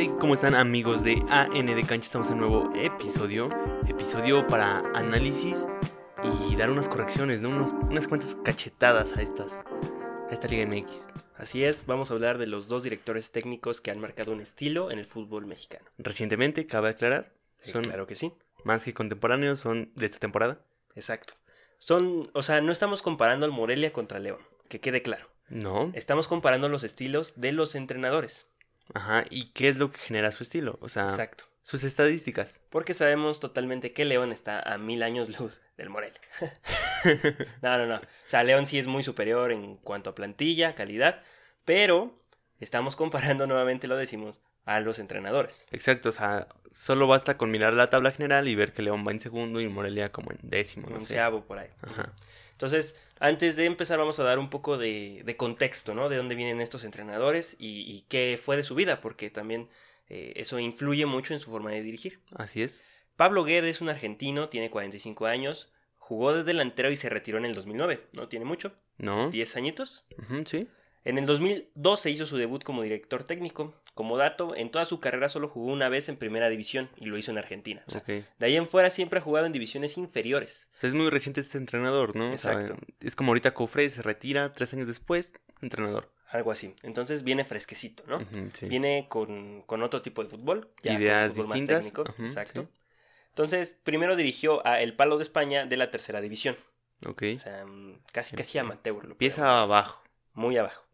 Hey, ¿cómo están amigos de AN de Cancha? Estamos en un nuevo episodio, episodio para análisis y dar unas correcciones, ¿no? Unos- unas cuantas cachetadas a estas, a esta Liga MX. Así es, vamos a hablar de los dos directores técnicos que han marcado un estilo en el fútbol mexicano. Recientemente, cabe aclarar, Sí, son claro que sí, más que contemporáneos, son de esta temporada. exacto. Son, o sea, no estamos comparando al Morelia contra León, que quede claro. No. Estamos comparando los estilos de los entrenadores. Ajá, ¿y qué es lo que genera su estilo? O sea, Exacto. sus estadísticas. Porque sabemos totalmente que León está a mil años luz del Morelia. no, no, no. O sea, León sí es muy superior en cuanto a plantilla, calidad, pero estamos comparando nuevamente, lo decimos, a los entrenadores. Exacto, o sea, solo basta con mirar la tabla general y ver que León va en segundo y Morelia como en décimo, no sé. por ahí. Ajá. Entonces, antes de empezar vamos a dar un poco de, de contexto, ¿no? De dónde vienen estos entrenadores y, y qué fue de su vida, porque también eh, eso influye mucho en su forma de dirigir. Así es. Pablo Guedes es un argentino, tiene 45 años, jugó de delantero y se retiró en el 2009, no tiene mucho, ¿No? 10 añitos. Sí. En el 2012 hizo su debut como director técnico. Como dato, en toda su carrera solo jugó una vez en primera división y lo hizo en Argentina. O sea. De ahí en fuera siempre ha jugado en divisiones inferiores. O sea, es muy reciente este entrenador, ¿no? O sea, Exacto. es como ahorita Cofre se retira tres años después, entrenador. Algo así. Entonces viene fresquecito, ¿no? Sí. Viene con, con otro tipo de fútbol. ya Ideas fútbol más distintas, técnico, ajá, Exacto. sí. Entonces, primero dirigió a El Palo de España de la tercera división. Ok. O sea, mm, casi, casi amateur. lo Empieza abajo. Muy abajo.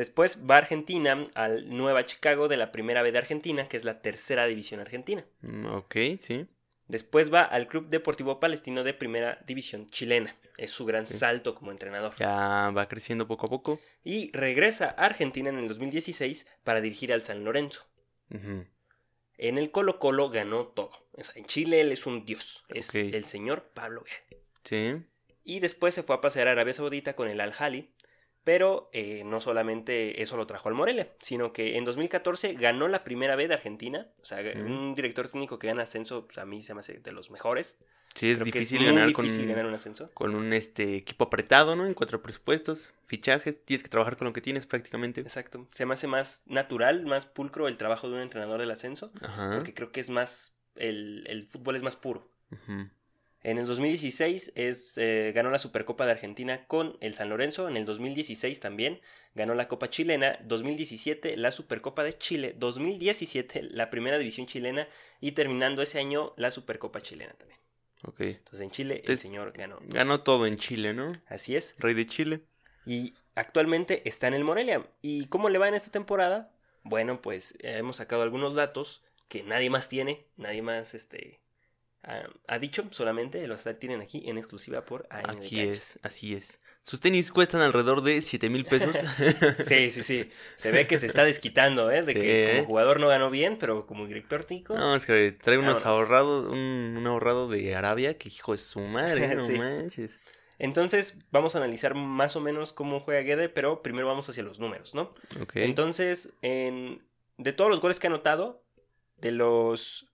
Después va a Argentina, al Nueva Chicago de la primera B de Argentina, que es la tercera división argentina. Mm, Ok, sí. Después va al Club Deportivo Palestino de primera división chilena. Es su gran Sí. salto como entrenador. Ya va creciendo poco a poco. Y regresa a Argentina en el 2016 para dirigir al San Lorenzo. En el Colo Colo ganó todo. O sea, en Chile él es un dios. Es el señor Pablo Guedes. Sí. Y después se fue a pasear a Arabia Saudita con el Al-Hali. Pero eh, no solamente eso lo trajo al Morelia, sino que en 2014 ganó la primera B de Argentina. O sea, un director técnico que gana ascenso, pues, a mí se me hace de los mejores. Sí, es Creo que difícil ganar difícil con, ganar un ascenso. con un este equipo apretado, ¿no? En cuatro presupuestos, fichajes, tienes que trabajar con lo que tienes prácticamente. Exacto. Se me hace más natural, más pulcro el trabajo de un entrenador del ascenso. Ajá. Porque creo que es más. El, el fútbol es más puro. En el 2016 es, eh, ganó la Supercopa de Argentina con el San Lorenzo. En el 2016 también ganó la Copa Chilena. 2017 la Supercopa de Chile. 2017 la Primera División Chilena. Y terminando ese año la Supercopa Chilena también. Ok. Entonces en Chile Entonces, el señor ganó. Ganó todo en Chile, ¿no? Así es. Rey de Chile. Y actualmente está en el Morelia. ¿Y cómo le va en esta temporada? Bueno, pues eh, hemos sacado algunos datos que nadie más tiene. Nadie más este, ha, dicho. Solamente los tienen aquí en exclusiva por de Aquí es, así es. Sus tenis cuestan alrededor de 7 mil pesos. Sí, sí, sí. Se ve que se está desquitando, ¿eh? De Sí. que como jugador no ganó bien, pero como director técnico. No, es que trae unos ahorrados, un, un ahorrado de Arabia que hijo de su madre, no Sí. manches. Entonces, vamos a analizar más o menos cómo juega Guede, pero primero vamos hacia los números, ¿no? Ok. Entonces, en... de todos los goles que ha anotado, de los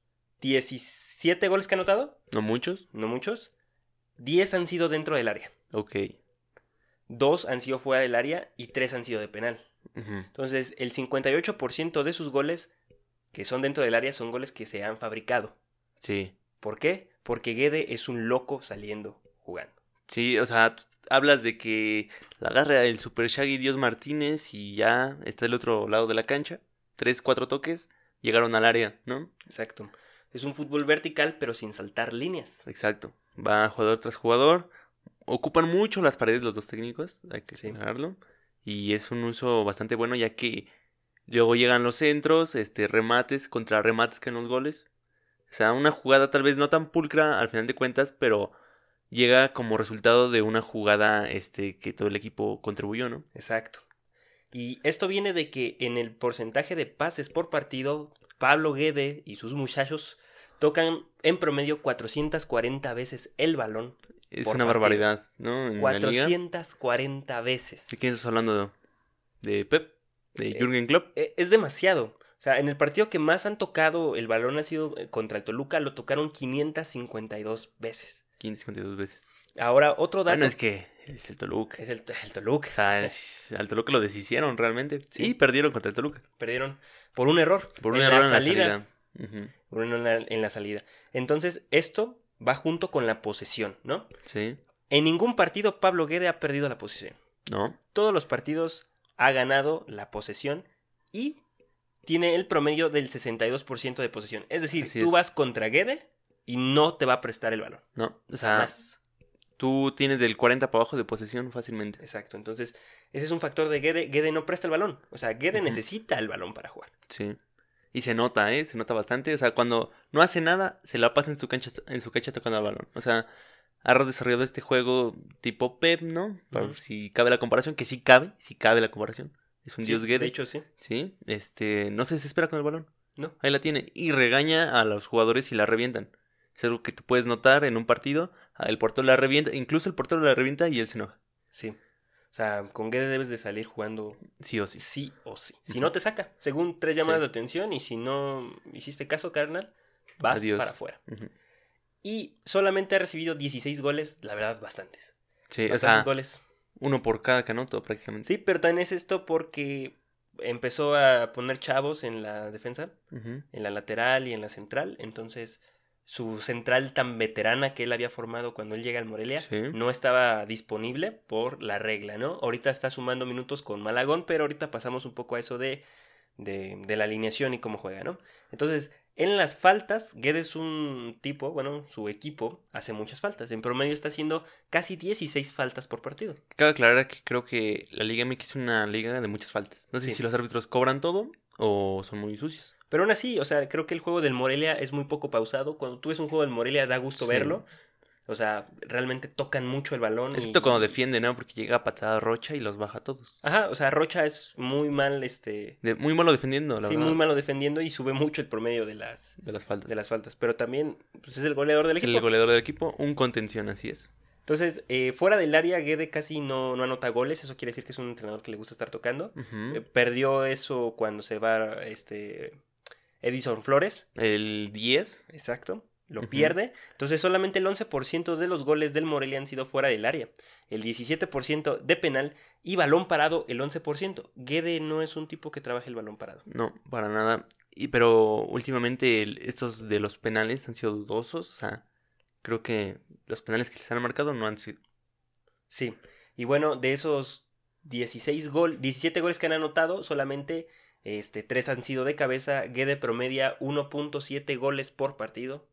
17 goles que ha anotado, ¿No muchos? no muchos, 10 han sido dentro del área. Ok. Dos han sido fuera del área y tres han sido de penal. Entonces, el 58% de sus goles que son dentro del área son goles que se han fabricado. Sí. ¿Por qué? Porque Guede es un loco saliendo jugando. Sí, o sea, hablas de que la agarra el Super Shaggy Dios Martínez y ya está del otro lado de la cancha. Tres, cuatro toques, llegaron al área, ¿no? Exacto. Es un fútbol vertical, pero sin saltar líneas. Exacto. Va jugador tras jugador. Ocupan mucho las paredes los dos técnicos, hay que Sí. señalarlo. Y es un uso bastante bueno ya que luego llegan los centros, este, remates contra remates que en los goles. O sea, una jugada tal vez no tan pulcra al final de cuentas, pero llega como resultado de una jugada este, que todo el equipo contribuyó, ¿no? Exacto. Y esto viene de que en el porcentaje de pases por partido, Pablo Guede y sus muchachos tocan en promedio 440 veces el balón. Es una partido. barbaridad, ¿no? En la liga. 440 veces. ¿De quién estás hablando? ¿De Pep? ¿De Eh, Jürgen Klopp? Eh, Es demasiado. O sea, en el partido que más han tocado el balón ha sido eh, contra el Toluca, lo tocaron 552 veces. 552 veces. Ahora, otro dato. Bueno, es que Es el Toluca. Es el, el Toluca. O sea, es- al Toluca lo deshicieron realmente. Sí. Y perdieron contra el Toluca. Perdieron por un error. Por un en error la en la salida. salida. Ujú. Por un error en la, la salida. Entonces, esto va junto con la posesión, ¿no? Sí. En ningún partido Pablo Guede ha perdido la posesión. ¿No? Todos los partidos ha ganado la posesión y tiene el promedio del 62% de posesión. Es decir, Así tú es. vas contra Guede y no te va a prestar el balón. No. O sea, Más. Tú tienes del 40 para abajo de posesión fácilmente. Exacto. Entonces, ese es un factor de Guede. Guede no presta el balón. O sea, Guede Ujú. necesita el balón para jugar. Sí. Y se nota, ¿eh? Se nota bastante. O sea, cuando no hace nada, se la pasa en su cancha, en su cancha tocando el balón. O sea, ha desarrollado este juego tipo Pep, ¿no? Para Ujú. si cabe la comparación, que sí cabe, sí cabe la comparación. Es un Sí, dios Guede. De hecho, sí. Sí, este, no se desespera con el balón. No. Ahí la tiene. Y regaña a los jugadores y la revientan. Es algo que tú puedes notar en un partido. ah, El portero la revienta, incluso el portero la revienta y él se enoja. Sí. O sea, con Guede debes de salir jugando Sí o sí. sí o sí. Si no te saca, según tres llamadas Sí. de atención y si no hiciste caso, carnal, vas Adiós. para afuera. Y solamente ha recibido 16 goles, la verdad, bastantes. Sí, o Bastantes sea, goles. uno por cada canoto prácticamente. Sí, pero también es esto porque empezó a poner chavos en la defensa, en la lateral y en la central. Entonces, su central tan veterana que él había formado cuando él llega al Morelia Sí. no estaba disponible por la regla, ¿no? Ahorita está sumando minutos con Malagón, pero ahorita pasamos un poco a eso de, de, de la alineación y cómo juega, ¿no? Entonces, en las faltas, Guedes es un tipo, bueno, su equipo hace muchas faltas. En promedio está haciendo casi 16 faltas por partido. Cabe aclarar que creo que la Liga MX es una liga de muchas faltas. No sé Sí. si los árbitros cobran todo o son muy sucios. Pero aún así, o sea, creo que el juego del Morelia es muy poco pausado. Cuando tú ves un juego del Morelia da gusto Sí. verlo. O sea, realmente tocan mucho el balón. y- Excepto cuando defiende, ¿no? Porque llega a patada Rocha y los baja a todos. Ajá, o sea, Rocha es muy mal, este... De- muy malo defendiendo, la sí, verdad. muy malo defendiendo y sube mucho el promedio de las, De las faltas. de las faltas. Pero también, pues es el goleador del es equipo. el goleador del equipo, un contención, así es. Entonces, eh, fuera del área, Guede casi no, no anota goles. Eso quiere decir que es un entrenador que le gusta estar tocando. Eh, perdió eso cuando se va este Edison Flores. El 10. Exacto. Lo pierde. Entonces solamente el 11% de los goles del Morelia han sido fuera del área. El 17% de penal y balón parado el 11%. Guede no es un tipo que trabaje el balón parado. No, para nada. Y, pero últimamente el- estos de los penales han sido dudosos. O sea, creo que los penales que les han marcado no han sido. Sí. Y bueno, de esos 16 gol, 17 goles que han anotado, solamente este, 3 han sido de cabeza. Guede promedia 1.7 goles por partido.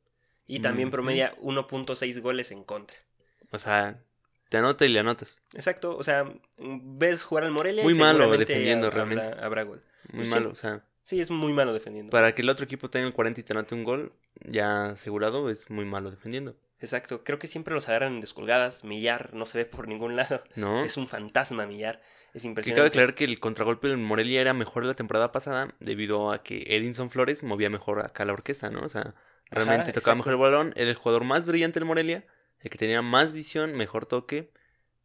Y también promedia 1.6 goles en contra. O sea, te anota y le anotas. Exacto, o sea, ves jugar al Morelia. y Muy malo seguramente defendiendo, habrá- realmente. Habrá gol. Muy Pues sí. malo. O sea, Sí, es muy malo defendiendo. para que el otro equipo tenga el 40 y te anote un gol, ya asegurado, es muy malo defendiendo. Exacto, creo que siempre los agarran en descolgadas. Millar no se ve por ningún lado. ¿No? Es un fantasma, Millar. Es Que cabe impresionante. aclarar que el contragolpe del Morelia era mejor la temporada pasada debido a que Edinson Flores movía mejor acá la orquesta, ¿no? O sea, realmente Ajá, tocaba exacto. mejor el balón, era el jugador más brillante del Morelia, el que tenía más visión, mejor toque,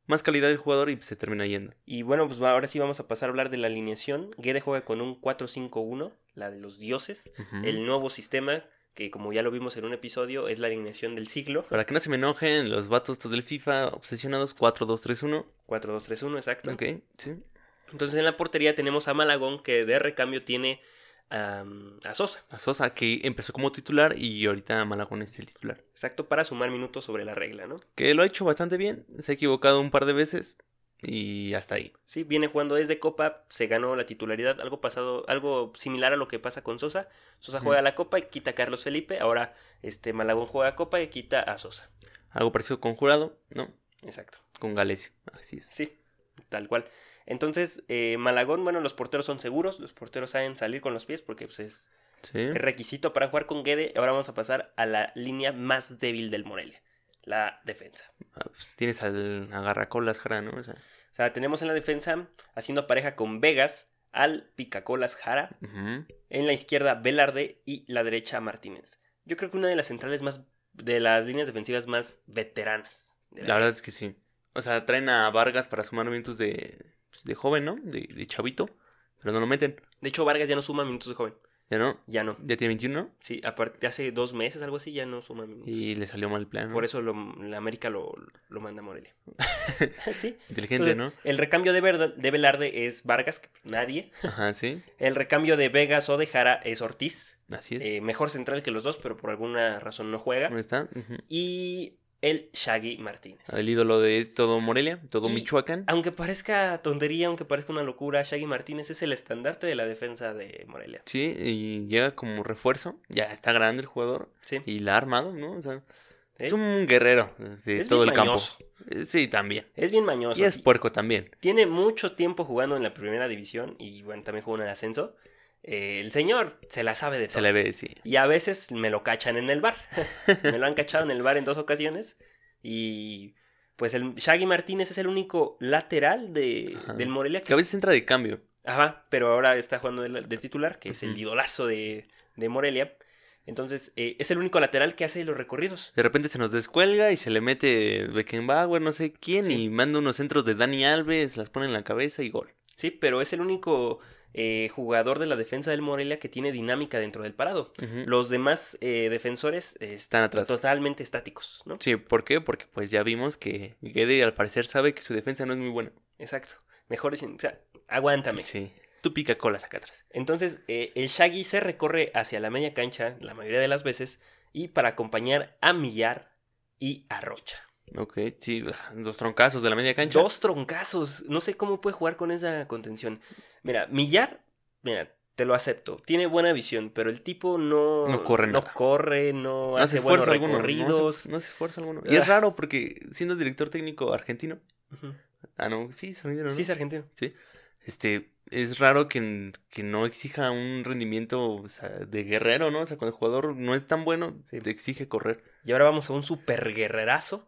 más calidad del jugador y se termina yendo. Y bueno, pues ahora sí vamos a pasar a hablar de la alineación. Guede juega con un 4-5-1, la de los dioses. El nuevo sistema, que como ya lo vimos en un episodio, es la alineación del siglo. Para que no se me enojen los vatos estos del FIFA obsesionados 4-2-3-1. 4-2-3-1, exacto. Ok, sí. Entonces en la portería tenemos a Malagón, que de recambio tiene a Sosa. A Sosa, que empezó como titular y ahorita Malagón es el titular. Exacto, para sumar minutos sobre la regla, ¿no? Que lo ha hecho bastante bien, se ha equivocado un par de veces y hasta ahí. Sí, viene jugando desde Copa, se ganó la titularidad, algo pasado, algo similar a lo que pasa con Sosa. Sosa juega la Copa y quita a Carlos Felipe, ahora este Malagón juega Copa y quita a Sosa. Algo parecido con Jurado, ¿no? Exacto. Con Galesio, así es. Sí, tal cual. Entonces, eh, Malagón, bueno, los porteros son seguros, los porteros saben salir con los pies porque pues, es, Sí. es requisito para jugar con Guede. Ahora vamos a pasar a la línea más débil del Morelia, la defensa. Ah, pues tienes al agarracolas, Jara, ¿no? O sea, O sea, tenemos en la defensa, haciendo pareja con Vegas, al Picacolas Jara, en la izquierda Velarde y la derecha Martínez. Yo creo que una de las centrales más, de las líneas defensivas más veteranas. de la verdad es que sí. O sea, traen a Vargas para sumar minutos de, pues, de joven, ¿no? De, de chavito, pero no lo meten. De hecho, Vargas ya no suma minutos de joven. ¿Ya no? Ya no. ¿Ya tiene 21? Sí, aparte, hace dos meses, algo así, ya no suma minutos. Y le salió mal el plan. ¿no? Por eso lo, la América lo, lo manda a Morelia. sí. Inteligente, Entonces, ¿no? El recambio de, Verda- de Velarde es Vargas, nadie. Ajá, sí. El recambio de Vegas o de Jara es Ortiz. Así es. eh, mejor central que los dos, pero por alguna razón no juega. ¿Dónde está? Y el Shaggy Martínez. El ídolo de todo Morelia, todo Y- Michoacán. Aunque parezca tontería, aunque parezca una locura, Shaggy Martínez es el estandarte de la defensa de Morelia. Sí, y llega como refuerzo. Ya está grande el jugador. Sí. Y la ha armado, ¿no? O sea, ¿Sí? es un guerrero de Es todo bien el campo. mañoso. Eh, Sí, también. Es bien mañoso. Y es puerco también. Tiene mucho tiempo jugando en la primera división y bueno, también jugó en el ascenso. Eh, el señor se la sabe de Se todo. le ve, sí. Y a veces me lo cachan en el bar. me lo han cachado en el bar en dos ocasiones. Y pues el Shaggy Martínez es el único lateral de, Ajá. del Morelia Que a veces entra de cambio. Ajá, pero ahora está jugando de, de titular, que es el idolazo de, de Morelia. Entonces, eh, es el único lateral que hace los recorridos. De repente se nos descuelga y se le mete Beckenbauer, no sé quién, Sí. y manda unos centros de Dani Alves, las pone en la cabeza y gol. Sí, pero es el único eh, jugador de la defensa del Morelia que tiene dinámica dentro del parado. Los demás eh, defensores eh, Están atrás. totalmente estáticos, ¿no? Sí, ¿por qué? Porque pues ya vimos que Guede al parecer sabe que su defensa no es muy buena. Exacto. Mejor dicen, o sea, aguántame. Sí. Tú pica colas acá atrás. Entonces, eh, el Shaggy se recorre hacia la media cancha la mayoría de las veces y para acompañar a Millar y a Rocha. Ok, sí, los troncazos de la media cancha. Dos troncazos. No sé cómo puede jugar con esa contención. Mira, Millar, mira, te lo acepto. Tiene buena visión, pero el tipo no. No corre No nada. corre, no, No hace buenos esfuerzo alguno. No recorridos. hace, no hace esfuerzo alguno. Y es Ah. raro porque siendo director técnico argentino. Ah, no, sí, sonidero, ¿no? Sí, es argentino. Este, es raro que, que no exija un rendimiento o sea, de guerrero, ¿no? O sea, cuando el jugador no es tan bueno, Sí. te exige correr. Y ahora vamos a un super guerrerazo.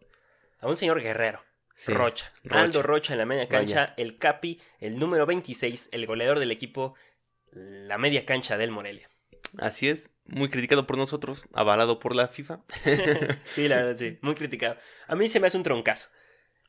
A un señor guerrero. Sí, Rocha. Rocha. Aldo Rocha en la media cancha. Vaya. El Capi, el número 26, el goleador del equipo. La media cancha del Morelia. Así es, muy criticado por nosotros, avalado por la FIFA. sí, la verdad, sí. Muy criticado. A mí se me hace un troncazo.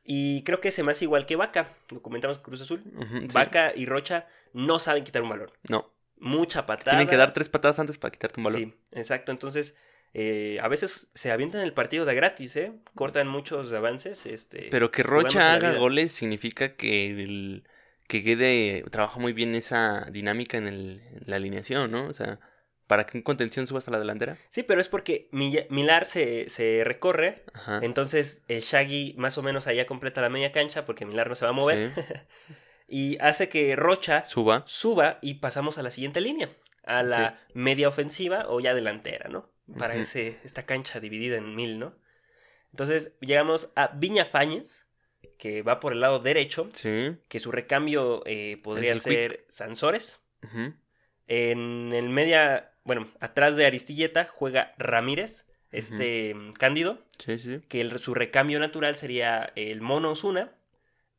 Y creo que se me hace igual que Vaca. Lo comentamos con Cruz Azul. Sí. Vaca y Rocha no saben quitar un balón. No, Mucha patada. tienen que dar tres patadas antes para quitarte un balón. Sí, exacto. Entonces, eh, a veces se avientan el partido de gratis, ¿eh? Cortan muchos avances. Este, Pero que Rocha haga goles significa que el, que Guede trabaja muy bien esa dinámica en, el, en la alineación, ¿no? O sea, para que en contención suba hasta la delantera. Sí, pero es porque Milar se, se recorre. Ajá. Entonces, el Shaggy más o menos allá completa la media cancha porque Milar no se va a mover. Sí. y hace que Rocha Suba. suba y pasamos a la siguiente línea. A la media ofensiva o ya delantera, ¿no? Para ese, esta cancha dividida en mil, ¿no? Entonces llegamos a Viña Fáñez, que va por el lado derecho, Sí. que su recambio eh, podría ser Sansores. En el media, bueno, atrás de Aristilleta juega Ramírez, este Cándido, Sí, sí. que el- su recambio natural sería el Mono Osuna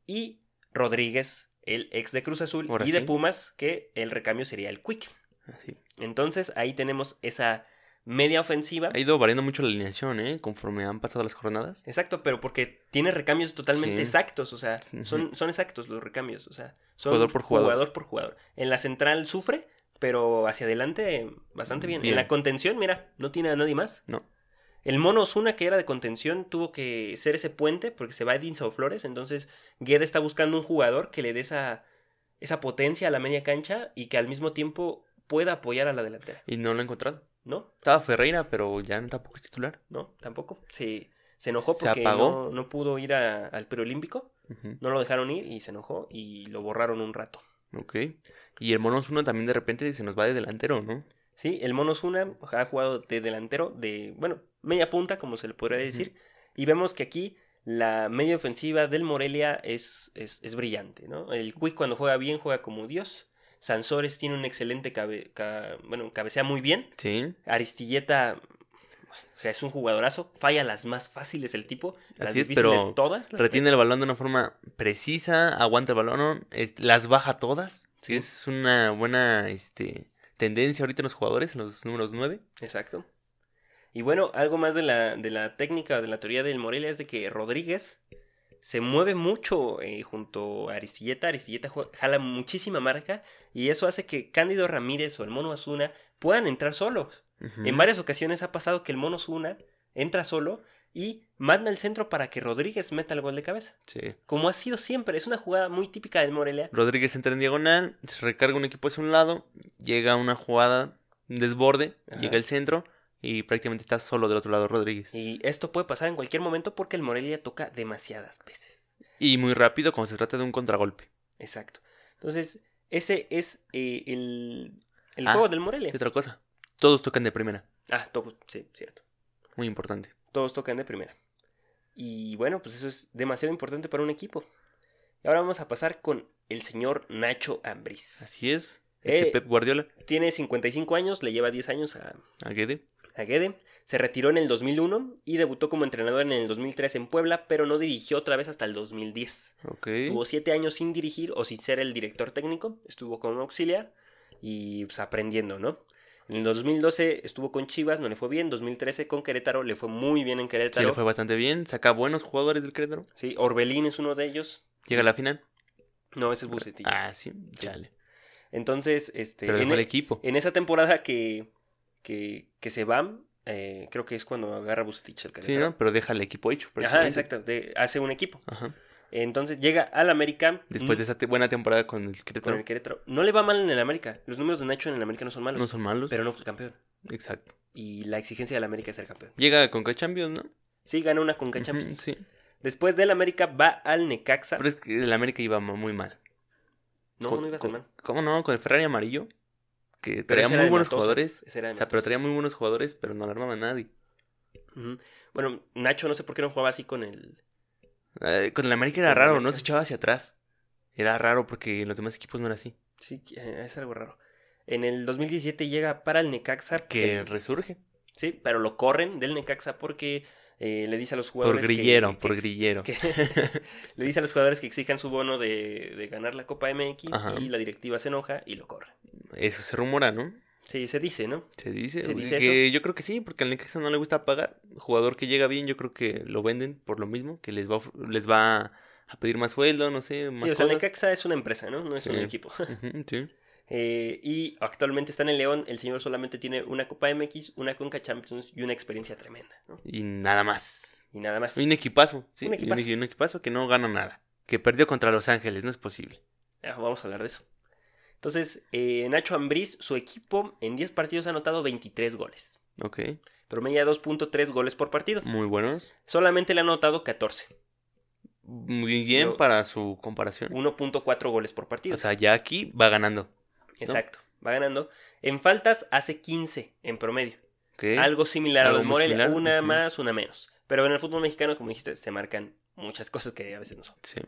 y Rodríguez, el ex de Cruz Azul, Ahora y de. Pumas, que el recambio sería el Quick. Así. Entonces ahí tenemos esa media ofensiva. Ha ido variando mucho la alineación, ¿eh? Conforme han pasado las jornadas. Exacto, pero porque tiene recambios totalmente Sí. exactos, o sea, son, son exactos los recambios, o sea, son Jugador por jugador. jugador por jugador. En la central sufre, pero hacia adelante bastante bien. Bien. En la contención, mira, no tiene a nadie más. No. El mono Osuna, que era de contención, tuvo que ser ese puente porque se va Edinson Flores. Entonces, Guede está buscando un jugador que le dé esa, esa potencia a la media cancha y que al mismo tiempo pueda apoyar a la delantera. Y no lo ha encontrado. ¿No? Estaba Ferreira, pero ya tampoco es titular. No, tampoco. Se, se enojó porque no, no pudo ir a- al preolímpico. Ujú. No lo dejaron ir y se enojó y lo borraron un rato. Ok. Y el Monos uno también de repente se nos va de delantero, ¿no? Sí, el Mono Osuna ha jugado de delantero, de, bueno, media punta, como se le podría decir. Y vemos que aquí la media ofensiva del Morelia es, es, es brillante, ¿no? El Quick cuando juega bien juega como Dios. Sansores tiene un excelente cabe, ca- bueno, cabecea muy bien. Sí. Aristilleta es un jugadorazo. Falla las más fáciles el tipo. Las Así es, difíciles pero todas. las Retiene el balón de una forma precisa, aguanta el balón, es- las baja todas. Sí, es una buena este, tendencia ahorita en los jugadores, en los números 9. Exacto. Y bueno, algo más de la, de la técnica o de la teoría del Morelia es de que Rodríguez se mueve mucho eh, junto a Aristilleta. Aristilleta jala muchísima marca y eso hace que Cándido Ramírez o el Mono Azuna puedan entrar solos. En varias ocasiones ha pasado que el Mono Azuna entra solo y manda el centro para que Rodríguez meta el gol de cabeza. Sí. Como ha sido siempre, es una jugada muy típica del Morelia. Rodríguez entra en diagonal, se recarga un equipo hacia un lado, llega una jugada, un desborde, Ajá. llega el centro y prácticamente está solo del otro lado Rodríguez. Y esto puede pasar en cualquier momento porque el Morelia toca demasiadas veces. Y muy rápido cuando se trata de un contragolpe. Exacto. Entonces, ese es eh, el, el Ah, juego del Morelia. Y otra cosa, todos tocan de primera. Ah, todos, sí, cierto. Muy importante. Todos tocan de primera. Y bueno, pues eso es demasiado importante para un equipo. Y ahora vamos a pasar con el señor Nacho Ambriz. Así es. Este Eh, Pep Guardiola, Tiene 55 años, le lleva 10 años a, a Guede. A Guede. Se retiró en el 2001 y debutó como entrenador en el 2003 en Puebla, pero no dirigió otra vez hasta el 2010. Ok. Tuvo 7 años sin dirigir o sin ser el director técnico. Estuvo como auxiliar y pues aprendiendo, ¿no? En el 2012 estuvo con Chivas, no le fue bien. 2013 con Querétaro, le fue muy bien en Sí, Querétaro. le fue bastante bien. Saca buenos jugadores del Querétaro. Sí, Orbelín es uno de ellos. Llega a la final. No, ese es Bucetich. Ah, sí. Chale. Entonces, este, Pero en, el e- equipo. en esa temporada que, que, que se va, eh, creo que es cuando agarra Bucetich el Sí, Querétaro. ¿no? Pero deja el equipo hecho. Ajá, exacto. de- hace un equipo. Ajá. Entonces llega al América. Después de esa te- buena temporada con el con Querétaro. el Querétaro. No le va mal en el América. Los números de Nacho en el América no son malos. No son malos. Pero no fue campeón. Exacto. Y la exigencia del América es ser campeón. Llega con Champions, ¿no? Sí, gana una Conca Ujú, Champions. Sí. Después del América va al Necaxa. Pero es que el América iba muy mal. No, Con- no iba tan con- mal. ¿Cómo no? Con el Ferrari amarillo. Que traía muy buenos jugadores. O sea, pero traía muy buenos jugadores, pero no la armaba nadie. Bueno, Nacho no sé por qué no jugaba así con el... Eh, con el América era raro, América. no se echaba hacia atrás. Era raro porque en los demás equipos no era así. Sí, eh, es algo raro. En el 2017 llega para el Necaxa. Que resurge. Sí, pero lo corren del Necaxa porque eh, le dice a los Por jugadores... que- grillero, que por grillero. que- le dice a los jugadores que exijan su bono de, de ganar la Copa MX Ajá. y la directiva se enoja y lo corre. Eso se rumora, ¿no? Sí, se dice, ¿no? Se dice. ¿Se dice que yo creo que sí, porque al Necaxa no le gusta pagar. Jugador que llega bien, yo creo que lo venden por lo mismo, que les va, les va a pedir más sueldo, no sé, más Sí, o sea, el cosas. Necaxa es una empresa, ¿no? No es un equipo. Sí. Eh, y actualmente está en el León. El señor solamente tiene una Copa MX, una Conca Champions y una experiencia tremenda, ¿no? Y nada más. Y nada más. Un equipazo, sí. Un equipazo. equipazo. Un equipazo que no gana nada. Que perdió contra Los Ángeles, no es posible. Ah, vamos a hablar de eso. Entonces, eh, Nacho Ambriz, su equipo en 10 partidos ha anotado 23 goles. Ok. Promedia 2.3 goles por partido. Muy buenos. Solamente le ha anotado 14. Muy bien para su comparación. 1.4 goles por partido. O sea, ya aquí va ganando. Exacto. Va ganando. En faltas hace 15 en promedio. Algo similar a lo de Morelia. similar, Una más, una menos. Pero en el fútbol mexicano, como dijiste, se marcan muchas cosas que a veces no son. Sí.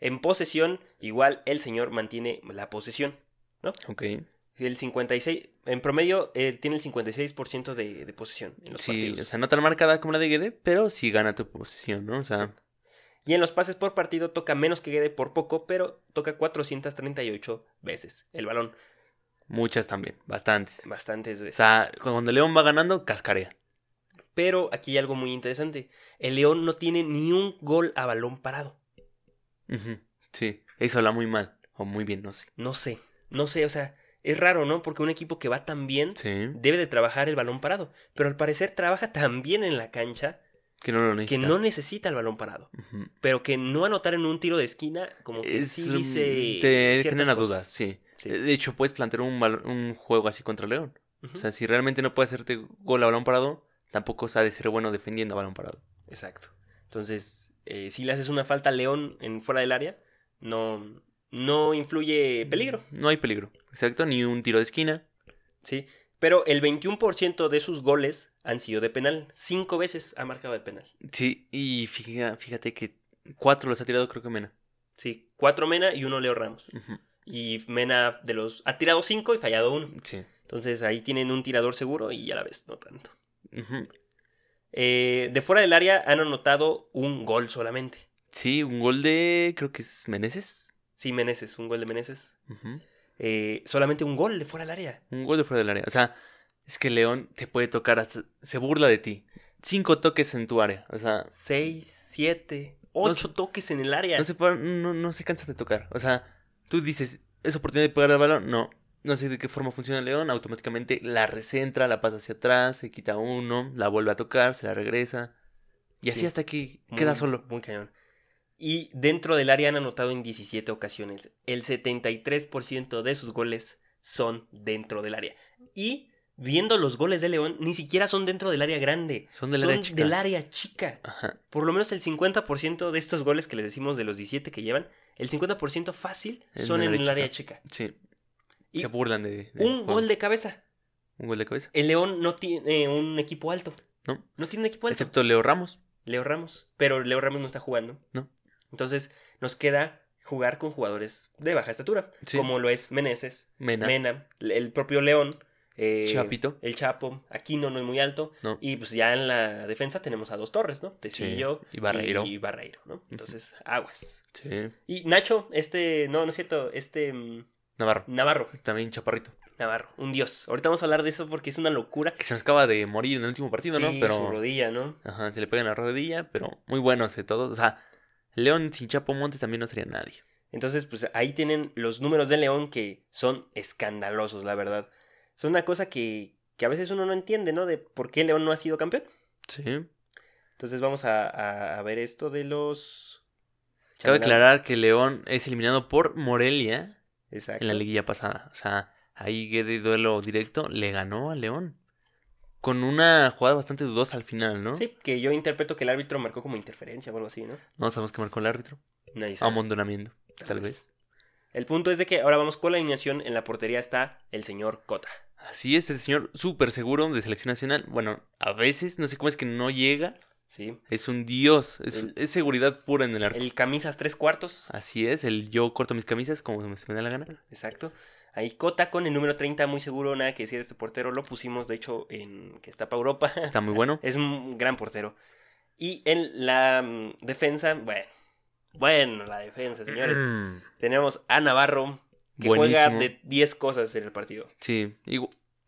En posesión, igual el señor mantiene la posesión. Ok. El 56, en promedio, él tiene el 56% de, de posesión en los Sí, partidos. o sea, no tan marcada como la de Guede, pero sí gana tu posición, ¿no? O sea, Y en los pases por partido toca menos que Guede por poco, pero toca 438 veces el balón. Muchas también, bastantes. Bastantes O veces. sea, cuando León va ganando, cascarea. Pero aquí hay algo muy interesante. El León no tiene ni un gol a balón parado. Sí, eso habla muy mal, o muy bien, no sé. No sé, no sé, o sea, es raro, ¿no? Porque un equipo que va tan bien Sí, debe de trabajar el balón parado. Pero al parecer trabaja tan bien en la cancha que no lo que necesita. no necesita el balón parado. Pero que no anotar en un tiro de esquina, como que Es, sí dice. te ciertas genera cosas. dudas, sí. Sí. De hecho, puedes plantear un, un juego así contra León. O sea, si realmente no puede hacerte gol a balón parado, tampoco sabe ser bueno defendiendo a balón parado. Exacto. Entonces, eh, si le haces una falta a León en fuera del área, no, no influye peligro. No hay peligro, exacto, ni un tiro de esquina. Sí. Pero el 21% de sus goles han sido de penal. Cinco veces ha marcado de penal. Sí, y fija- fíjate que cuatro los ha tirado, creo que Mena. Sí. Cuatro Mena y uno Leo Ramos. Ujú, Y Mena de los ha tirado cinco y fallado uno. Sí. Entonces ahí tienen un tirador seguro y a la vez no tanto. Eh, de fuera del área han anotado un gol solamente. Sí, un gol de, creo que es Meneses. Sí, Meneses, un gol de Meneses. Eh, solamente un gol de fuera del área. Un gol de fuera del área. O sea, es que León te puede tocar hasta... Se burla de ti. Cinco toques en tu área. O sea, Seis, siete, Ocho toques en el área. No se, no, no se cansa de tocar. O sea, tú dices, ¿es oportunidad de pegar el balón? No. No sé de qué forma funciona el León. Automáticamente la recentra, la pasa hacia atrás, se quita uno, la vuelve a tocar, se la regresa. Y así Sí. hasta que Muy- queda solo. Muy cañón. Y dentro del área han anotado en 17 ocasiones. El 73% de sus goles son dentro del área. Y viendo los goles de León, ni siquiera son dentro del área grande. Son del área chica. del área chica. Ajá. Por lo menos el 50% de estos goles que les decimos de los 17 que llevan, el 50% fácil Es son en el área chica. Sí. Y se burlan de. de Un juego. gol de cabeza. Un gol de cabeza. El León no tiene un equipo alto. No. No tiene un equipo alto. Excepto Leo Ramos. Leo Ramos. Pero Leo Ramos no está jugando. No. Entonces nos queda jugar con jugadores de baja estatura. Sí. Como lo es Meneses, Mena. Mena, el propio León. Eh, Chapito. El Chapo. Aquino no es muy alto. No. Y pues ya en la defensa tenemos a dos torres, ¿no? Tecillo y Barreiro. Y Barreiro, ¿no? Entonces, aguas. Sí. Y Nacho, este, no, no es cierto, este mm, Navarro. Navarro, También Chaparrito. Navarro, un dios. Ahorita vamos a hablar de eso porque es una locura. Que se nos acaba de morir en el último partido, ¿no? Sí, Pero. su rodilla, ¿no? Ajá, se le pega en la rodilla, pero muy buenos de todos. O sea, León sin Chapo Montes también no sería nadie. Entonces, pues ahí tienen los números de León que son escandalosos, la verdad. Son una cosa que, que a veces uno no entiende, ¿no? De por qué León no ha sido campeón. Sí. Entonces vamos a, a- a ver esto de los... Cabe aclarar que León es eliminado por Morelia Exacto. en la liguilla pasada. O sea, ahí de duelo directo le ganó a León. Con una jugada bastante dudosa al final, ¿no? Sí, que yo interpreto que el árbitro marcó como interferencia o algo así, ¿no? No sabemos qué marcó el árbitro. Nadie sabe. Amontonamiento, tal vez. El punto es de que ahora vamos con la alineación. En la portería está el señor Cota. Así es, el señor súper seguro de selección nacional. Bueno, a veces, no sé cómo es que no llega. Sí. Es un dios. Es, El- es seguridad pura en el arco. El camisas tres cuartos. Así es, el yo corto mis camisas como se me da la gana. Exacto. Ahí Cota con el número 30, muy seguro, nada que decir de este portero. Lo pusimos, de hecho, en que está para Europa. Está muy bueno. Es un gran portero. Y en la mm, defensa, bueno, bueno, la defensa, señores. Mm, Tenemos a Navarro, que Buenísimo. juega de 10 cosas en el partido. Sí,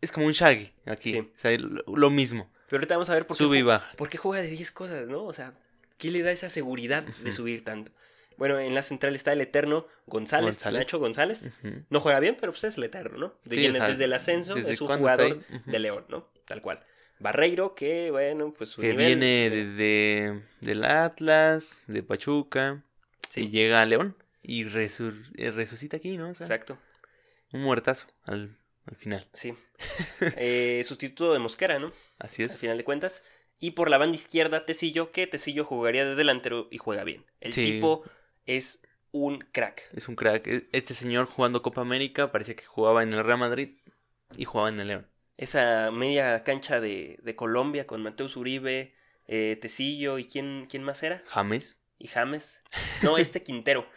es como un Shaggy aquí. Sí. O sea, lo, mismo. Pero ahorita vamos a ver por qué, Sube y ju- baja. por qué juega de 10 cosas, ¿no? O sea, ¿qué le da esa seguridad de subir tanto? Bueno, en la central está el eterno González, González. Nacho González. No juega bien, pero pues es el eterno, ¿no? De- Sí, desde el ascenso, ¿desde es un jugador de León, ¿no? Tal cual. Barreiro, que bueno, pues su Que nivel, viene eh, de, de- del Atlas, de Pachuca, Sí. y llega a León y resur- eh, resucita aquí, ¿no? O sea, Exacto, un muertazo al, al final. sí. Eh, sustituto de Mosquera, ¿no? Así Al es. final de cuentas. Y por la banda izquierda, Tecillo, que Tecillo jugaría de delantero y juega bien. El Sí. tipo es un crack. Es un crack. E- Este señor jugando Copa América parecía que jugaba en el Real Madrid y jugaba en el León. Esa media cancha de, de Colombia con Mateus Uribe, eh, Tecillo y quién, quién más era? James Y James. No, este Quintero.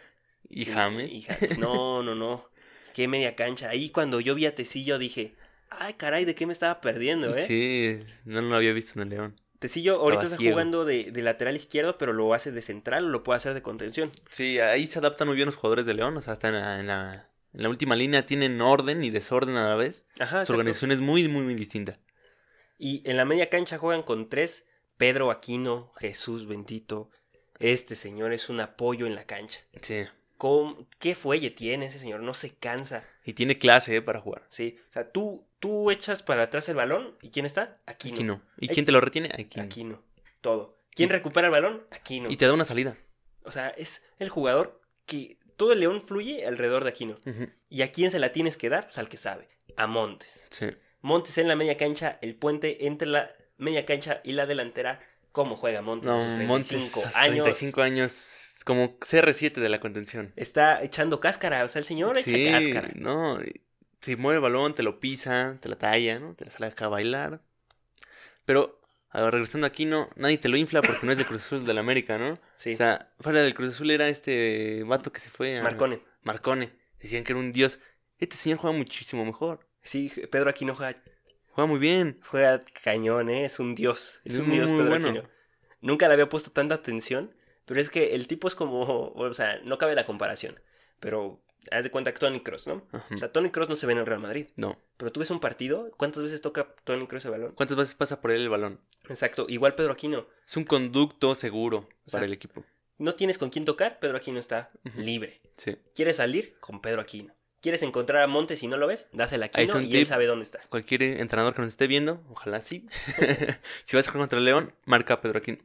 Y James. Y James. No, no, no. Qué media cancha. Ahí cuando yo vi a Tecillo dije, ay caray, ¿de qué me estaba perdiendo, eh? Sí, no lo había visto en el León. Tecillo ahorita está jugando de, de lateral izquierdo, pero lo hace de central o lo puede hacer de contención. Sí, ahí se adaptan muy bien los jugadores de León. O sea, hasta en la, en la, en la última línea tienen orden y desorden a la vez. Ajá, Su organización es muy, muy, muy distinta. Y en la media cancha juegan con tres. Pedro Aquino, Jesús bendito. Este señor es un apoyo en la cancha. Sí. ¿Cómo- ¿Qué fuelle tiene ese señor? No se cansa. Y tiene clase, ¿eh? Para jugar. Sí. O sea, tú, tú echas para atrás el balón. ¿Y quién está? Aquino. Aquí no. ¿Y Ay, quién te lo retiene? Aquí no. Aquino. Todo. ¿Quién recupera el balón? Aquino. Y te da una salida. O sea, es el jugador que todo el león fluye alrededor de Aquino. ¿Y a quién se la tienes que dar? Pues al que sabe. A Montes. Sí. Montes en la media cancha, el puente entre la media cancha y la delantera. ¿Cómo juega Montes? a No, sus 35 Montes, a años. 35 años, como CR7 de la contención. Está echando cáscara. O sea, el señor Sí, echa cáscara. no. Si mueve el balón, te lo pisa, te la talla, ¿no? Te la sale acá a bailar. Pero, a ver, regresando aquí, no, nadie te lo infla porque no es del Cruz Azul del América, ¿no? Sí. O sea, fuera del Cruz Azul era este vato que se fue a... Marcone. Marcone. Decían que era un dios. Este señor juega muchísimo mejor. Sí, Pedro Aquino juega, Juega muy bien. juega cañón, ¿eh? Es un dios. Es Es un muy, dios, Pedro bueno. Aquino. Nunca le había puesto tanta atención. Pero es que el tipo es como. O sea, no cabe la comparación. Pero haz de cuenta que Tony Cross, ¿no? Ajá. O sea, Tony Cross no se ve en el Real Madrid. No. Pero tú ves un partido, ¿cuántas veces toca Tony Cross el balón? ¿Cuántas veces pasa por él el balón? Exacto, igual Pedro Aquino. Es un conducto seguro sea, para el equipo. No tienes con quién tocar, Pedro Aquino está libre. Sí. ¿Quieres salir? Con Pedro Aquino. ¿Quieres encontrar a Montes y no lo ves? Dásela a Aquino y él sabe dónde está. Cualquier entrenador que nos esté viendo, ojalá sí. si vas a jugar contra el León, marca a Pedro Aquino.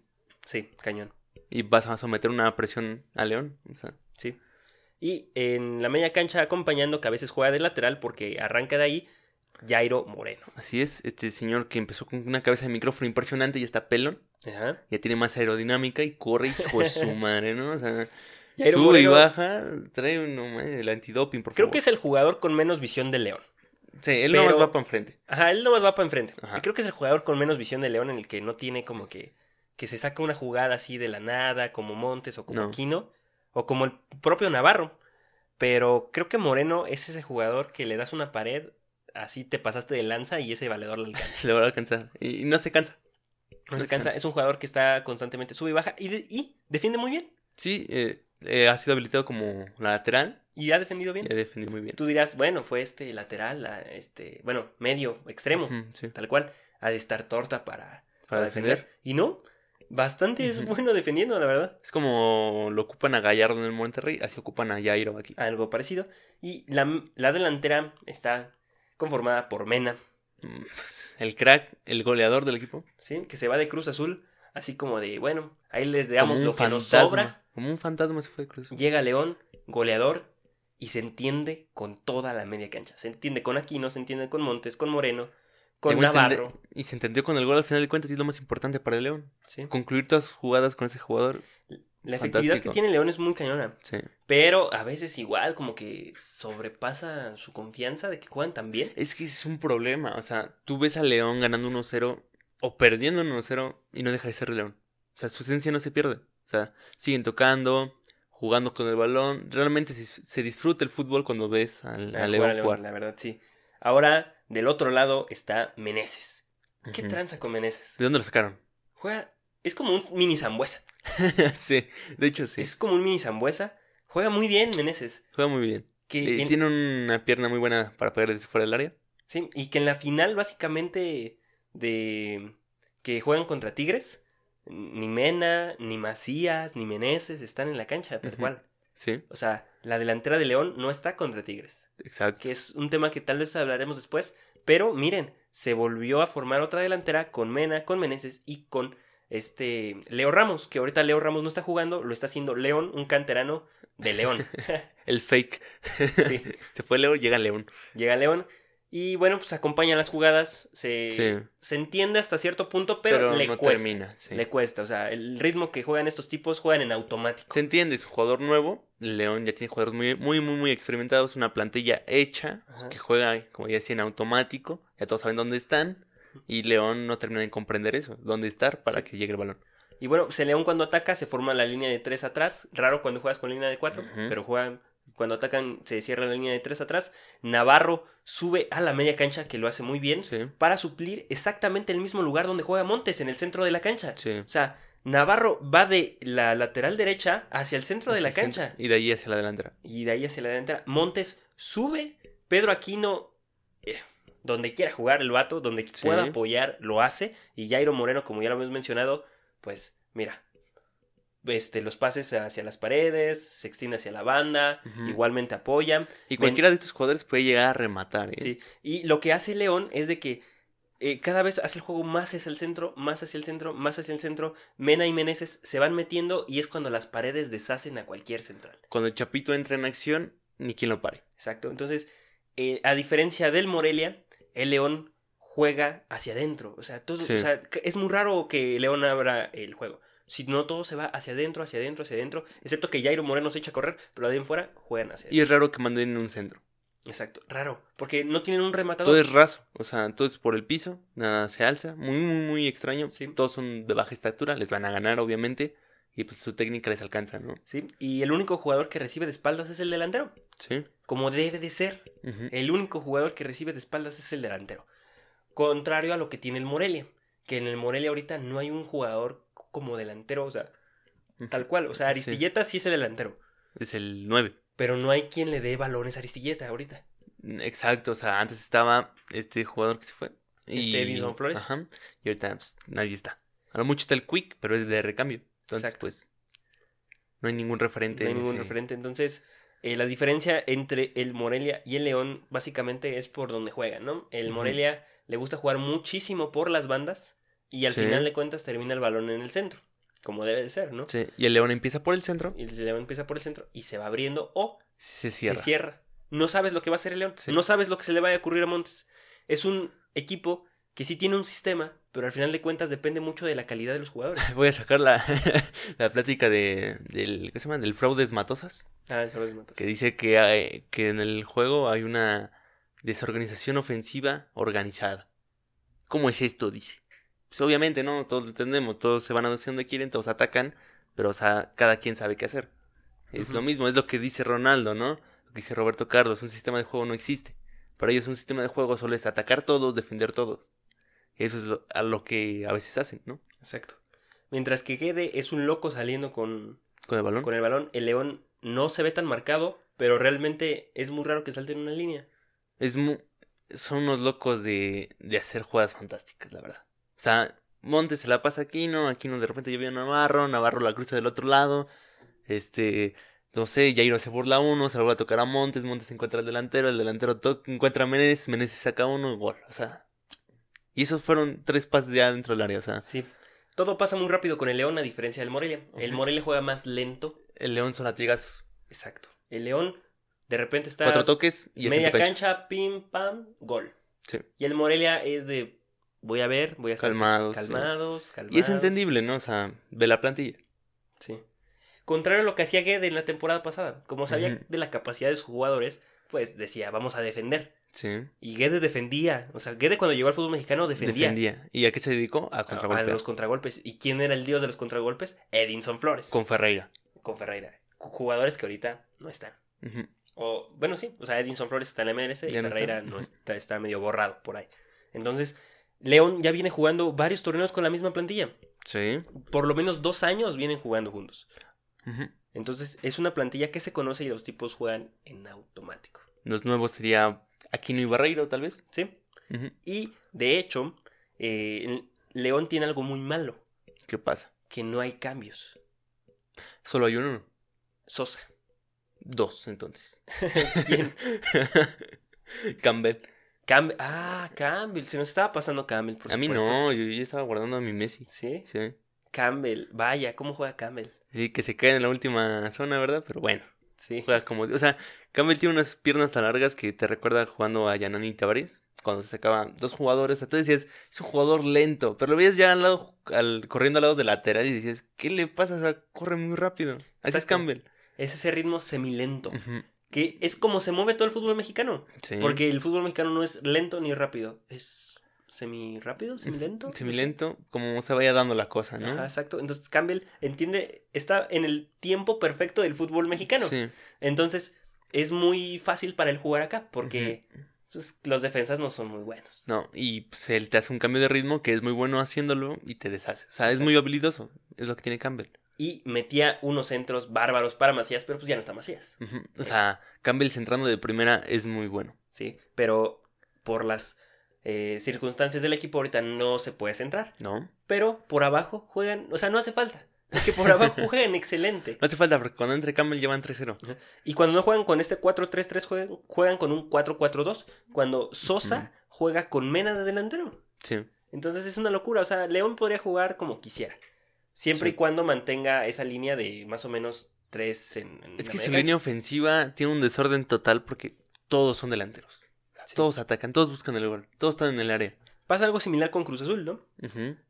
Sí, cañón. Y vas a someter una presión a León. O sea, Sí. Y en la media cancha acompañando, que a veces juega de lateral porque arranca de ahí, Jairo Moreno. así es. Este señor que empezó con una cabeza de micrófono impresionante y está pelón. Ajá. Ya tiene más aerodinámica y corre, hijo de su madre, ¿no? O sea, Jairo sube y baja, trae un, el antidoping, por Creo favor. que es el jugador con menos visión de León. Sí, él pero- nomás va para enfrente. Ajá, él nomás va para enfrente. Ajá. Y creo que es el jugador con menos visión de León en el que no tiene como que. Que se saca una jugada así de la nada, como Montes o como No. Aquino, o como el propio Navarro. Pero creo que Moreno es ese jugador que le das una pared, así te pasaste de lanza y ese valedor le alcanza. Le va a alcanzar. Y, no se cansa. No se cansa, es un jugador que está constantemente sube y baja y, de- y defiende muy bien. Sí, eh, eh, ha sido habilitado como lateral Y ha defendido bien. y ha defendido muy bien. Tú dirás, bueno, fue este lateral, la- este, bueno, medio, extremo, sí. tal cual. Ha de estar torta para, Para defender. Y no, bastante es bueno defendiendo, la verdad. Es como lo ocupan a Gallardo en el Monterrey, así ocupan a Jairo aquí. Algo parecido. Y la, la delantera está conformada por Mena, Mm, pues, el crack, el goleador del equipo. ¿sí? Que se va de Cruz Azul, así como de, bueno, ahí les damos lo que nos fantasma. sobra. Como un fantasma se fue de Cruz. Llega León, goleador, y se entiende con toda la media cancha. Se entiende con Aquino, se entiende con Montes, con Moreno, con Llegó Navarro. Y se entendió con el gol al final de cuentas y es lo más importante para el León. ¿sí? Concluir todas sus jugadas con ese jugador. La efectividad Fantástico. que tiene León es muy cañona. Sí. Pero a veces igual como que sobrepasa su confianza de que juegan tan bien. Es que es un problema. O sea, tú ves a León ganando 1-0 o perdiendo 1-0 y no deja de ser León. O sea, su esencia no se pierde. O sea, siguen tocando, jugando con el balón. Realmente se, se disfruta el fútbol cuando ves al, a a León, jugar. La verdad, sí. Ahora, del otro lado está Meneses. ¿Qué tranza con Meneses? ¿De dónde lo sacaron? Juega, es como un mini zambuesa. sí, de hecho sí. Es como un mini zambuesa. Juega muy bien Meneses. Juega muy bien. Que Eh, en- Tiene una pierna muy buena para pegar desde fuera del área. sí, y que en la final, básicamente, de que juegan contra Tigres, ni Mena, ni Macías, ni Meneses están en la cancha, tal Ujú. cual. Sí, O sea, la delantera de León no está contra Tigres. exacto. que es un tema que tal vez hablaremos después. Pero miren, se volvió a formar otra delantera con Mena, con Meneses y con este Leo Ramos, que ahorita Leo Ramos no está jugando, lo está haciendo León, un canterano de León. El fake. Sí. Se fue León, llega León. Llega León y bueno, pues acompaña las jugadas, se, Sí. se entiende hasta cierto punto, pero, Pero, le no cuesta. termina. sí. Le cuesta, o sea, el ritmo que juegan estos tipos juegan en automático. Se entiende, es un jugador nuevo. León ya tiene jugadores muy, muy, muy, muy experimentados. Una plantilla hecha Ajá. que juega, como ya decía, en automático. Ya todos saben dónde están. Y León no termina de comprender eso. Dónde estar para que llegue el balón. Y bueno, pues el León cuando ataca se forma la línea de tres atrás. Raro cuando juegas con línea de cuatro, pero juegan. Cuando atacan se cierra la línea de tres atrás. Navarro sube a la media cancha, que lo hace muy bien, Sí, para suplir exactamente el mismo lugar donde juega Montes, en el centro de la cancha. sí. O sea, Navarro va de la lateral derecha hacia el centro de la centro, cancha. Y de ahí hacia la delantera. Y de ahí hacia la delantera. Montes sube. Pedro Aquino, eh, donde quiera jugar el vato, donde Sí. pueda apoyar, lo hace. Y Jairo Moreno, como ya lo hemos mencionado, pues mira. Este, los pases hacia las paredes, se extiende hacia la banda, igualmente apoya. Y cualquiera de estos jugadores puede llegar a rematar. ¿eh? Sí. Y lo que hace León es de que eh, cada vez hace el juego más hacia el centro, más hacia el centro, más hacia el centro. Mena y Meneses se van metiendo y es cuando las paredes deshacen a cualquier central. Cuando el Chapito entra en acción, ni quien lo pare. Exacto. Entonces, eh, a diferencia del Morelia, el León juega hacia adentro. O sea, todo, Sí. o sea, es muy raro que León abra el juego. Si no, todo se va hacia adentro, hacia adentro, hacia adentro. Excepto que Jairo Moreno se echa a correr, pero de ahí en fuera juegan hacia Y adentro. es raro que manden un centro. Exacto. Raro. Porque no tienen un rematador. Todo es raso. O sea, todo es por el piso. Nada se alza. Muy, muy, muy extraño. Sí. Todos son de baja estatura. Les van a ganar, obviamente. Y pues su técnica les alcanza, ¿no? ¿sí? Y el único jugador que recibe de espaldas es el delantero. Sí. Como debe de ser. El único jugador que recibe de espaldas es el delantero. Contrario a lo que tiene el Morelia. Que en el Morelia ahorita no hay un jugador como delantero. O sea, tal cual. O sea, Aristilleta sí, es el delantero. Es el 9. Pero no hay quien le dé balones a Aristilleta ahorita. Exacto. O sea, antes estaba este jugador que se fue. Este Edison Flores. Ajá. Y ahorita pues, nadie está. A lo mucho está el Quick, pero es de recambio. Entonces, Exacto. pues. No hay ningún referente. No hay ningún ese- referente. Entonces, eh, la diferencia entre el Morelia y el León básicamente es por donde juegan, ¿no? El. Morelia le gusta jugar muchísimo por las bandas y al Sí. final de cuentas termina el balón en el centro, como debe de ser, ¿no? Sí, Y el León empieza por el centro, Y el León empieza por el centro y se va abriendo o se cierra. se cierra. No sabes lo que va a hacer el León. Sí. No sabes lo que se le vaya a ocurrir a Montes. Es un equipo que sí tiene un sistema, pero al final de cuentas depende mucho de la calidad de los jugadores. Voy a sacar la, la plática de, del, ¿qué se llama? del fraudes matosas, Ah, el Carlos Matos. que dice que, hay- que en el juego hay una desorganización ofensiva organizada. ¿Cómo es esto? Dice. Pues obviamente, ¿no? Todos lo entendemos, todos se van a donde quieren, todos atacan, pero o sea, cada quien sabe qué hacer. Es lo mismo, es lo que dice Ronaldo, ¿no? Lo que dice Roberto Carlos, un sistema de juego no existe. Para ellos un sistema de juego solo es atacar todos, defender todos. Eso es lo- a lo que a veces hacen, ¿no? Exacto. Mientras que Gede es un loco saliendo con, Con el balón. con el balón, el León no se ve tan marcado, pero realmente es muy raro que salte en una línea. Es mu- son unos locos de, de hacer jugadas fantásticas, la verdad. O sea, Montes se la pasa aquí, ¿no? Aquí no de repente ya viene Navarro, Navarro la cruza del otro lado. Este, no sé, Jairo se burla a uno, se lo va a tocar a Montes, Montes encuentra al delantero, el delantero encuentra a Meneses, Meneses saca uno, gol. O sea, y esos fueron tres pases ya dentro del área. O sea, Sí. Todo pasa muy rápido con el León a diferencia del Morelia. El. Morelia juega más lento. el León son latigazos. Exacto. El León de repente está Cuatro toques y media cancha, pim, pam, gol. Sí. Y el Morelia es de voy a ver, voy a estar Calmados, sí. calmados, calmados. Y es entendible, ¿no? O sea, ve la plantilla. Sí. Contrario a lo que hacía Guede en la temporada pasada. Como sabía de la capacidad de sus jugadores, pues decía, vamos a defender. Sí. Y Guede defendía. O sea, Guede cuando llegó al fútbol mexicano defendía. Defendía. ¿Y a qué se dedicó? A A, a los contragolpes. ¿Y quién era el dios de los contragolpes? Edinson Flores. Con Ferreira. con Ferreira. Ju- Jugadores que ahorita no están. O, bueno, sí. O sea, Edinson Flores está en la MLS y Ya no Ferreira está. no está, está medio borrado por ahí. Entonces, León ya viene jugando varios torneos con la misma plantilla. Sí. Por lo menos dos años vienen jugando juntos. Entonces, es una plantilla que se conoce y los tipos juegan en automático. Los nuevos sería Aquino y Barreiro, tal vez. ¿Sí? Y, de hecho, eh, León tiene algo muy malo, ¿Qué pasa? que no hay cambios. Solo hay uno. Sosa. Dos, entonces. ¿Quién? Campbell. Campbell. Ah, Campbell. Se nos estaba pasando Campbell, por a mí no, yo ya estaba guardando a mi Messi. ¿Sí? Sí. Campbell. Vaya, ¿cómo juega Campbell? Sí, que se cae en la última zona, ¿verdad? Pero bueno, Sí. juega como... O sea, Campbell tiene unas piernas tan largas que te recuerda jugando a Yanani Tavares. Cuando se sacaban dos jugadores. Tú decías, es un jugador lento. Pero lo veías ya al lado, al, corriendo al lado del lateral y decías, ¿qué le pasa? O sea, corre muy rápido. Así es. Campbell. Es ese ritmo semilento. Ujú. Que es como se mueve todo el fútbol mexicano. Sí. Porque el fútbol mexicano no es lento ni rápido. Es semi rápido, semilento. Semilento, como se vaya dando la cosa, ¿no? Ajá, exacto. Entonces Campbell entiende, está en el tiempo perfecto del fútbol mexicano. Sí. Entonces es muy fácil para él jugar acá porque pues, los defensas no son muy buenos. No, y pues él te hace un cambio de ritmo que es muy bueno haciéndolo y te deshace. O sea, es muy habilidoso. Es lo que tiene Campbell. Y metía unos centros bárbaros para Macías, pero pues ya no está Macías. O sea, Campbell centrando de primera es muy bueno. Sí, pero por las eh, circunstancias del equipo ahorita no se puede centrar. ¿No? Pero por abajo juegan, o sea, no hace falta. Porque por abajo juegan excelente. No hace falta porque cuando entre Campbell llevan 3-0. Y cuando no juegan con este 4-3-3, juegan, juegan con un 4-4-2. Cuando Sosa juega con Mena de delantero. Sí. Entonces es una locura. O sea, León podría jugar como quisiera. Siempre Sí. y cuando mantenga esa línea de más o menos 3 en, en Es que su línea ofensiva tiene un desorden total porque todos son delanteros. Sí. Todos atacan, todos buscan el gol, todos están en el área. Pasa algo similar con Cruz Azul, ¿no?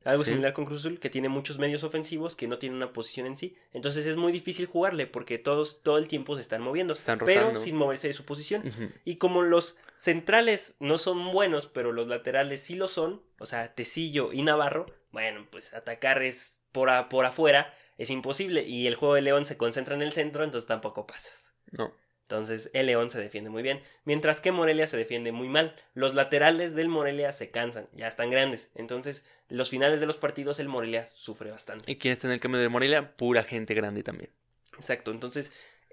Algo sí. similar con Cruz Azul, que tiene muchos medios ofensivos que no tienen una posición en sí. Entonces es muy difícil jugarle porque todos todo el tiempo se están moviendo. Están pero sin moverse de su posición. Y como los centrales no son buenos, pero los laterales sí lo son, o sea, Tecillo y Navarro, bueno, pues atacar es por, a- por afuera es imposible. Y el juego de León se concentra en el centro, entonces tampoco pasas. No. Entonces el León se defiende muy bien, mientras que Morelia se defiende muy mal. Los laterales del Morelia se cansan, ya están grandes. Entonces, los finales de los partidos el Morelia sufre bastante. ¿Y quién está en el cambio de Morelia? Pura gente grande también. Exacto, entonces,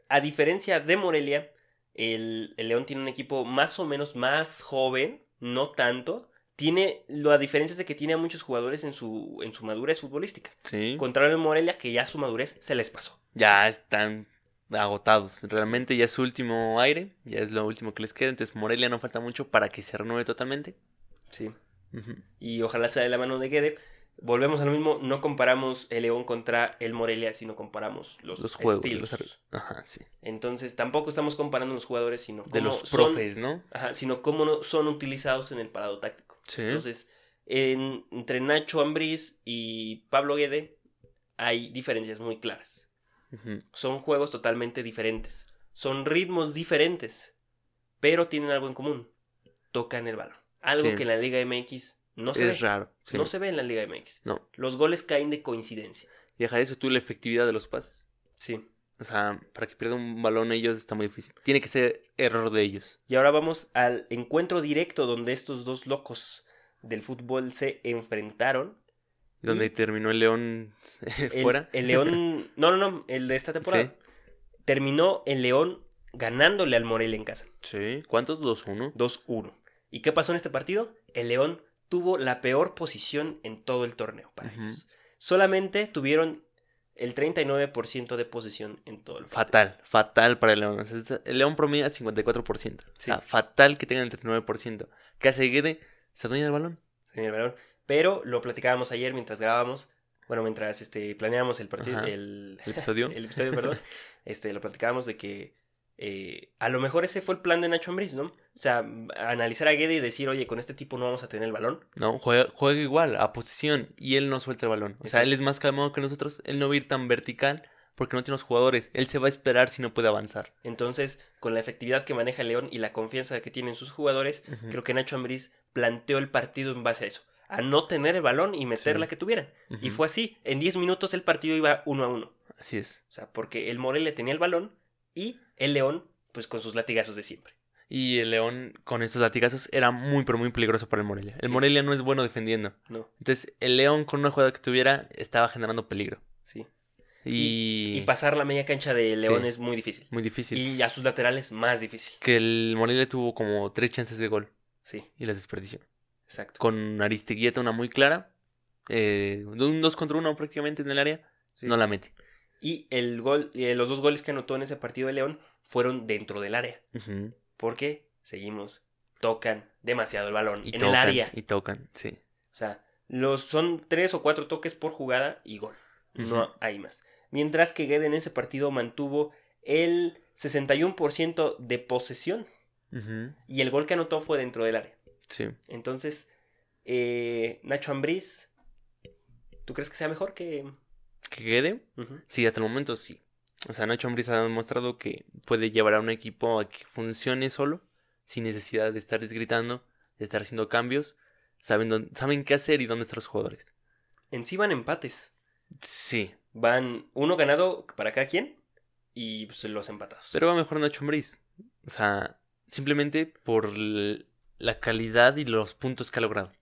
a diferencia de Morelia, el, el León tiene un equipo más o menos más joven, no tanto. Tiene, la diferencia es de que tiene a muchos jugadores en su, en su madurez futbolística. Sí. Contrario al Morelia, que ya su madurez se les pasó. Ya están agotados. Realmente ya es su último aire, ya es lo último que les queda. Entonces Morelia no falta mucho para que se renueve totalmente. Sí. Y ojalá sea de la mano de Guede. Volvemos a lo mismo, no comparamos el León contra el Morelia, sino comparamos los, Los juegos. estilos. los Ajá, sí. Entonces tampoco estamos comparando los jugadores, sino De cómo los son- profes, ¿no? ajá, sino cómo no- son utilizados en el parado táctico. Sí. Entonces, en- entre Nacho Ambriz y Pablo Guede hay diferencias muy claras. Son juegos totalmente diferentes. Son ritmos diferentes. Pero tienen algo en común. Tocan el balón. Algo Sí. que en la Liga MX no se es ve. raro. sí. No se ve en la Liga MX. No. Los goles caen de coincidencia. Y deja de eso tú la efectividad de los pases. Sí. O sea, para que pierda un balón ellos está muy difícil. Tiene que ser error de ellos. Y ahora vamos al encuentro directo donde estos dos locos del fútbol se enfrentaron. Donde Y- terminó el León El- fuera. El León. No, no, no. El de esta temporada. Terminó el León ganándole al Morelia en casa. Sí. ¿Cuántos? 2-1. 2-1. ¿Y qué pasó en este partido? El León tuvo la peor posición en todo el torneo para ellos. Solamente tuvieron el 39% de posesión en todo el partido. Fatal, fatal para el León. O sea, el León promedia 54%. O sea, Sí. fatal que tengan el 39%. ¿Qué hace Guede? Se adueña del balón. Señor Balón. Pero lo platicábamos ayer mientras grabábamos. Bueno, mientras este, planeábamos el partido. El, El episodio. el episodio, perdón. Este, lo platicábamos de que eh, a lo mejor ese fue el plan de Nacho Ambriz, ¿no? O sea, analizar a Guede y decir, oye, con este tipo no vamos a tener el balón. No, juega, juega igual, a posición. Y él no suelta el balón. O sea, él es más calmado que nosotros. Él no va a ir tan vertical porque no tiene los jugadores. Él se va a esperar si no puede avanzar. Entonces, con la efectividad que maneja el León y la confianza que tienen sus jugadores, creo que Nacho Ambriz planteó el partido en base a eso. A no tener el balón y meter Sí. la que tuvieran. Y fue así. En 10 minutos el partido iba uno a uno. Así es. O sea, porque el Morelia tenía el balón y el León, pues con sus latigazos de siempre. Y el León, con estos latigazos, era muy, pero muy peligroso para el Morelia. El Sí. Morelia no es bueno defendiendo. No, Entonces, el León, con una jugada que tuviera, estaba generando peligro. sí. Y, Y pasar la media cancha de León Sí. es muy difícil. muy difícil. Y a sus laterales más difícil. Que el Morelia tuvo como tres chances de gol Sí, y las desperdició. exacto. Con Aristeguieta una muy clara. eh, un 2 contra 1 prácticamente en el área. Sí. No la mete. Y el gol, eh, los dos goles que anotó en ese partido de León fueron dentro del área. Porque, seguimos, tocan demasiado el balón Y en tocan, el área. Y tocan, sí. O sea, los, son tres o cuatro toques por jugada y gol. No hay más. Mientras que Guede en ese partido mantuvo el 61% de posesión y el gol que anotó fue dentro del área. Sí. Entonces, eh, Nacho Ambriz, ¿tú crees que sea mejor que...? ¿Que quede? Sí, hasta el momento sí. O sea, Nacho Ambriz ha demostrado que puede llevar a un equipo a que funcione solo, sin necesidad de estar gritando, de estar haciendo cambios. Saben, dónde- saben qué hacer y dónde están los jugadores. En sí van empates. Sí, Van uno ganado para cada quien y pues, los empatados. pero va mejor Nacho Ambriz. O sea, simplemente por la calidad y los puntos que ha logrado.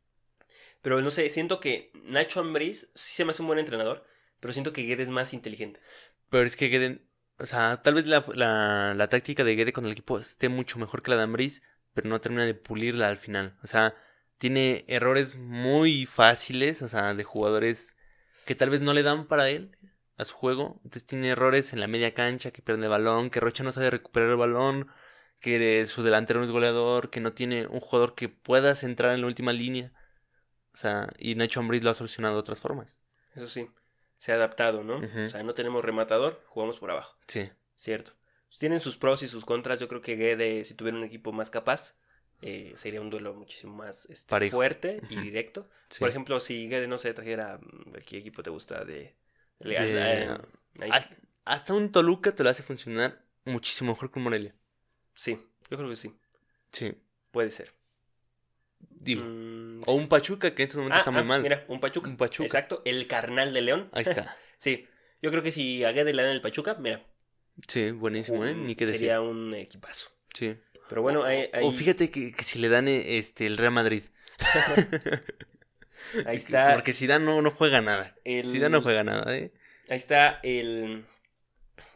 Pero no sé, siento que Nacho Ambriz sí se me hace un buen entrenador, pero siento que Guede es más inteligente. Pero es que Guede, o sea, tal vez la, la, la táctica de Guede con el equipo esté mucho mejor que la de Ambriz, pero no termina de pulirla al final. O sea, tiene errores muy fáciles, o sea, de jugadores que tal vez no le dan para él a su juego. Entonces tiene errores en la media cancha, que pierde el balón, que Rocha no sabe recuperar el balón, que su delantero no es goleador, que no tiene un jugador que pueda centrar en la última línea. O sea, y Nacho Ambriz lo ha solucionado de otras formas. Eso sí, se ha adaptado, ¿no? O sea, no tenemos rematador, jugamos por abajo. Sí. Cierto. Tienen sus pros y sus contras. Yo creo que Guede, si tuviera un equipo más capaz, eh, sería un duelo muchísimo más este, fuerte y directo. sí. Por ejemplo, si Guede no se trajera, mm, ¿de ¿qué equipo te gusta? De... de- De- eh, hasta un Toluca te lo hace funcionar muchísimo mejor que un Morelia. Sí, yo creo que sí. Sí. Puede ser. Digo. Mm, O un Pachuca que en estos momentos ah, está muy ah, mal. Mira, un Pachuca. Un Pachuca. Exacto, el carnal de León. Ahí está. Sí, yo creo que si a Guede le dan el Pachuca, mira, Sí, buenísimo, ¿eh? Ni qué decir. sería un equipazo. Sí. Pero bueno, ahí, ahí- O fíjate que, que si le dan eh, este el Real Madrid. ahí está. Porque Zidane no, no juega nada. el- Zidane no juega nada, ¿eh? Ahí está el.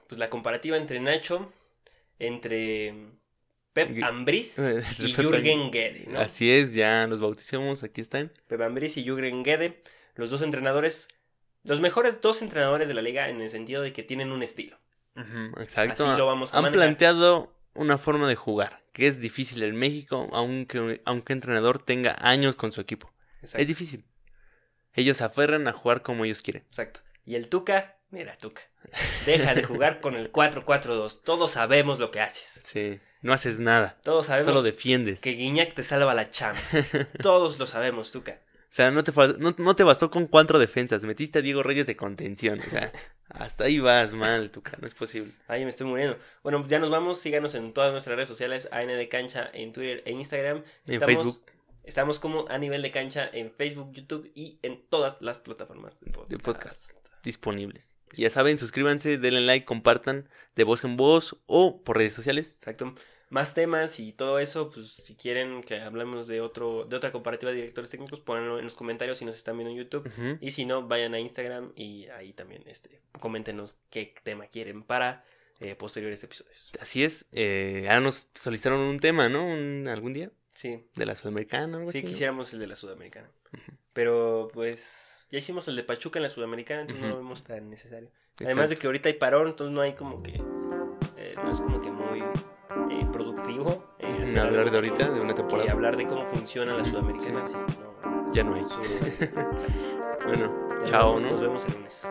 Pues la comparativa entre Nacho, entre Pep Ambriz y Jürgen Guede, ¿no? Así es, ya los bautizamos, aquí están. Pep Ambriz y Jürgen Guede, los dos entrenadores Los mejores dos entrenadores de la liga en el sentido de que tienen un estilo. Exacto. Así lo vamos a Han manejar. planteado una forma de jugar que es difícil en México, aunque, aunque entrenador tenga años con su equipo. Exacto. Es difícil. Ellos aferran a jugar como ellos quieren. Exacto. Y el Tuca, mira, Tuca. Deja de jugar con el 4-4-2. Todos sabemos lo que haces. Sí. No haces nada. Todos sabemos Solo defiendes. que Guiñac te salva la chamba. Todos lo sabemos, Tuca. O sea, no te, no, no te bastó con cuatro defensas. Metiste a Diego Reyes de contención. O sea, hasta ahí vas mal, Tuca. No es posible. Ay, me estoy muriendo. Bueno, ya nos vamos. Síganos en todas nuestras redes sociales. AN de Cancha en Twitter e Instagram. En Facebook. Estamos como a nivel de cancha en Facebook, YouTube y en todas las plataformas de podcast. De podcast. Disponibles. Ya saben, suscríbanse, denle like, compartan de voz en voz o por redes sociales. Exacto. Más temas y todo eso, pues si quieren que hablemos de otro, de otra comparativa de directores técnicos, ponenlo en los comentarios si nos están viendo en YouTube. Y si no, vayan a Instagram y ahí también este, coméntenos qué tema quieren para eh, posteriores episodios. Así es. Eh, ahora nos solicitaron un tema, ¿no? Un- ¿Algún día? Sí, De la Sudamericana. algo sí así, ¿no? quisiéramos el de la Sudamericana. Pero pues ya hicimos el de Pachuca en la Sudamericana, entonces no Ujú. lo vemos tan necesario. Además de Exacto. que ahorita hay parón, entonces no hay como que... eh, no es como que muy eh, productivo. eh, hacer hablar algo de ahorita, de una temporada. hablar de cómo funciona la Sudamericana, sí. sí, no. Ya no hay. Eso- Bueno, Ya chao, nos- ¿no? Nos vemos el lunes.